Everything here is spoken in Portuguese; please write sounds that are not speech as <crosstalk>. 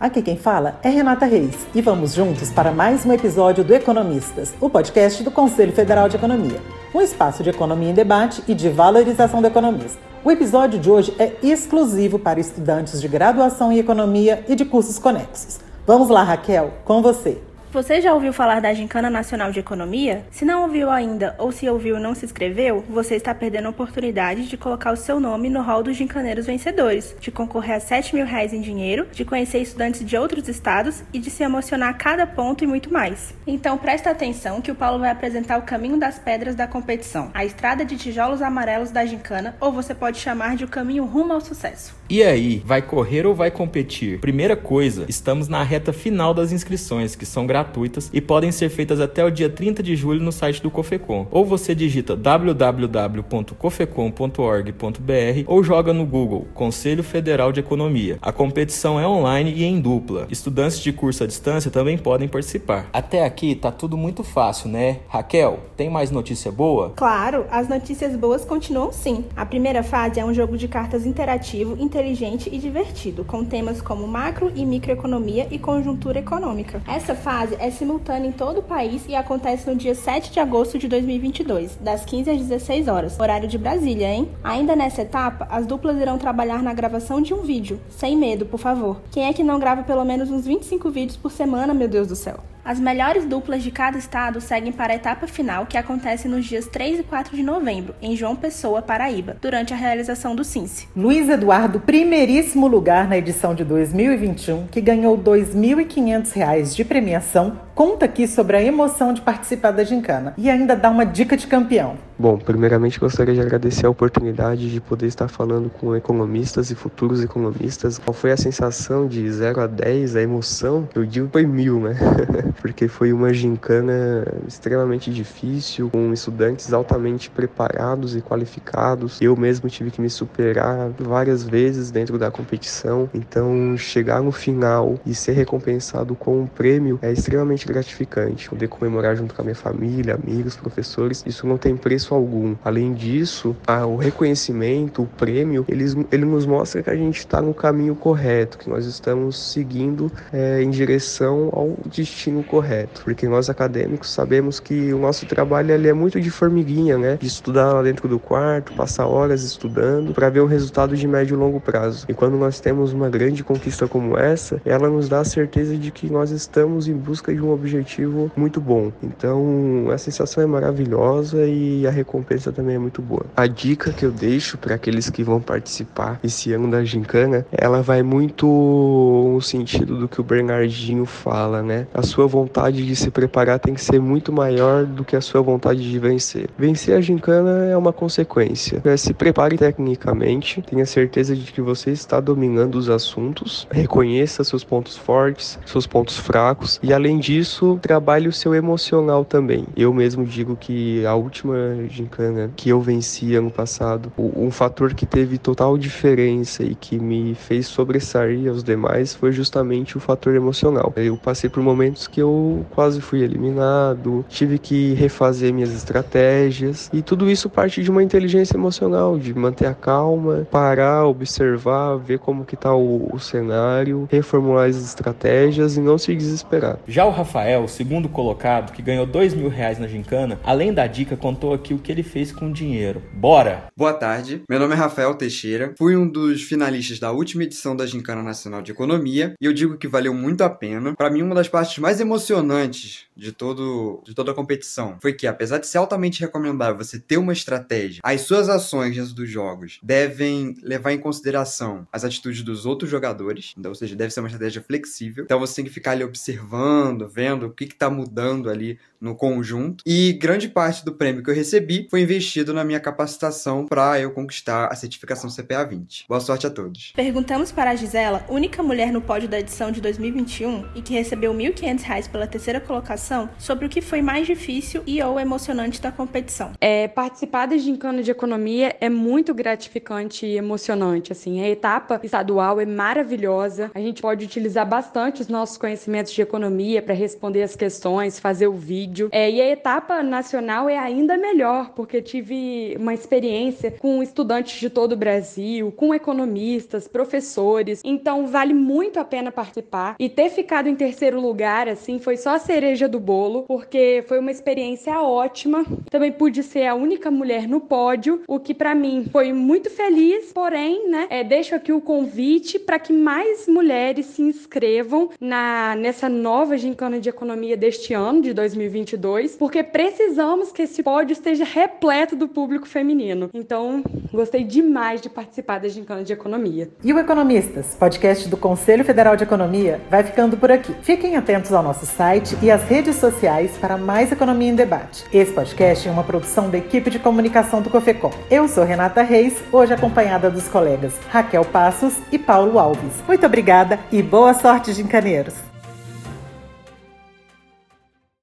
Aqui quem fala é Renata Reis e vamos juntos para mais um episódio do Economistas, o podcast do Conselho Federal de Economia, um espaço de economia em debate e de valorização do economista. O episódio de hoje é exclusivo para estudantes de graduação em economia e de cursos conexos. Vamos lá, Raquel, com você. Você já ouviu falar da Gincana Nacional de Economia? Se não ouviu ainda ou se ouviu e não se inscreveu, você está perdendo a oportunidade de colocar o seu nome no hall dos gincaneiros vencedores, de concorrer a 7 mil reais em dinheiro, de conhecer estudantes de outros estados e de se emocionar a cada ponto e muito mais. Então presta atenção que o Paulo vai apresentar o caminho das pedras da competição, a estrada de tijolos amarelos da Gincana, ou você pode chamar de o caminho rumo ao sucesso. E aí, vai correr ou vai competir? Primeira coisa, estamos na reta final das inscrições, que são gratuitas e podem ser feitas até o dia 30 de julho no site do Cofecom. Ou você digita www.cofecom.org.br ou joga no Google Conselho Federal de Economia. A competição é online e em dupla. Estudantes de curso à distância também podem participar. Até aqui tá tudo muito fácil, né? Raquel, tem mais notícia boa? Claro, as notícias boas continuam sim. A primeira fase é um jogo de cartas interativo, inteligente e divertido, com temas como macro e microeconomia e conjuntura econômica. Essa fase é simultânea em todo o país e acontece no dia 7 de agosto de 2022, das 15 às 16 horas, horário de Brasília, hein? Ainda nessa etapa, as duplas irão trabalhar na gravação de um vídeo. Sem medo, por favor. Quem é que não grava pelo menos uns 25 vídeos por semana, meu Deus do céu? As melhores duplas de cada estado seguem para a etapa final, que acontece nos dias 3 e 4 de novembro, em João Pessoa, Paraíba, durante a realização do CINSE. Luiz Eduardo, primeiríssimo lugar na edição de 2021, que ganhou R$ 2.500 de premiação, conta aqui sobre a emoção de participar da gincana e ainda dá uma dica de campeão. Bom, primeiramente gostaria de agradecer a oportunidade de poder estar falando com economistas e futuros economistas. Qual foi a sensação de 0 a 10, a emoção? Eu digo foi mil, né? <laughs> Porque foi uma gincana extremamente difícil, com estudantes altamente preparados e qualificados. Eu mesmo tive que me superar várias vezes dentro da competição. Então, chegar no final e ser recompensado com um prêmio é extremamente gratificante. Poder comemorar junto com a minha família, amigos, professores, isso não tem preço algum. Além disso, a, o reconhecimento, o prêmio, eles, ele nos mostra que a gente está no caminho correto, que nós estamos seguindo é, em direção ao destino correto. Porque nós acadêmicos sabemos que o nosso trabalho é muito de formiguinha, né? De estudar lá dentro do quarto, passar horas estudando para ver um resultado de médio e longo prazo. E quando nós temos uma grande conquista como essa, ela nos dá a certeza de que nós estamos em busca de um objetivo muito bom. Então, a sensação é maravilhosa e a recompensa também é muito boa. A dica que eu deixo para aqueles que vão participar esse ano da gincana, ela vai muito no sentido do que o Bernardinho fala, né? A sua vontade de se preparar tem que ser muito maior do que a sua vontade de vencer. Vencer a gincana é uma consequência. É, se prepare tecnicamente, tenha certeza de que você está dominando os assuntos, reconheça seus pontos fortes, seus pontos fracos e além disso, trabalhe o seu emocional também. Eu mesmo digo que a última gincana que eu venci ano passado, um fator que teve total diferença e que me fez sobressair aos demais foi justamente o fator emocional. Eu passei por momentos que eu quase fui eliminado, tive que refazer minhas estratégias e tudo isso parte de uma inteligência emocional, de manter a calma, parar, observar, ver como que tá o, o cenário, reformular as estratégias e não se desesperar. Já o Rafael, segundo colocado, que ganhou dois mil reais na gincana, além da dica, contou aqui o que ele fez com o dinheiro. Bora! Boa tarde, meu nome é Rafael Teixeira, fui um dos finalistas da última edição da Gincana Nacional de Economia e eu digo que valeu muito a pena. Para mim, uma das partes mais emocionantes de, todo, de toda a competição foi que, apesar de ser altamente recomendável você ter uma estratégia, as suas ações dentro dos jogos devem levar em consideração as atitudes dos outros jogadores, então, ou seja, deve ser uma estratégia flexível. Então você tem que ficar ali observando, vendo o que está mudando ali no conjunto. E grande parte do prêmio que eu recebi foi investido na minha capacitação para eu conquistar a certificação CPA 20. Boa sorte a todos. Perguntamos para a Gisela, única mulher no pódio da edição de 2021 e que recebeu R$ 1.500 pela terceira colocação, sobre o que foi mais difícil e ou emocionante da competição. É, participar da gincana de economia é muito gratificante e emocionante. Assim, a etapa estadual é maravilhosa. A gente pode utilizar bastante os nossos conhecimentos de economia para responder as questões, fazer o vídeo. É, e a etapa nacional é ainda melhor, porque tive uma experiência com estudantes de todo o Brasil, com economistas, professores. Então vale muito a pena participar. E ter ficado em terceiro lugar, assim, foi só a cereja do bolo, porque foi uma experiência ótima. Também pude ser a única mulher no pódio, o que para mim foi muito feliz, porém, né, é, deixo aqui o convite para que mais mulheres se inscrevam na nessa nova gincana de economia deste ano, de 2022, porque precisamos que esse pódio esteja repleto do público feminino. Então, gostei demais de participar da gincana de economia. E o Economistas, podcast do Conselho Federal de Economia, vai ficando por aqui. Fiquem atentos ao nosso site e às redes sociais para mais economia em debate. Esse podcast é uma produção da equipe de comunicação do Cofecom. Eu sou Renata Reis, hoje acompanhada dos colegas Raquel Passos e Paulo Alves. Muito obrigada e boa sorte, gincaneiros!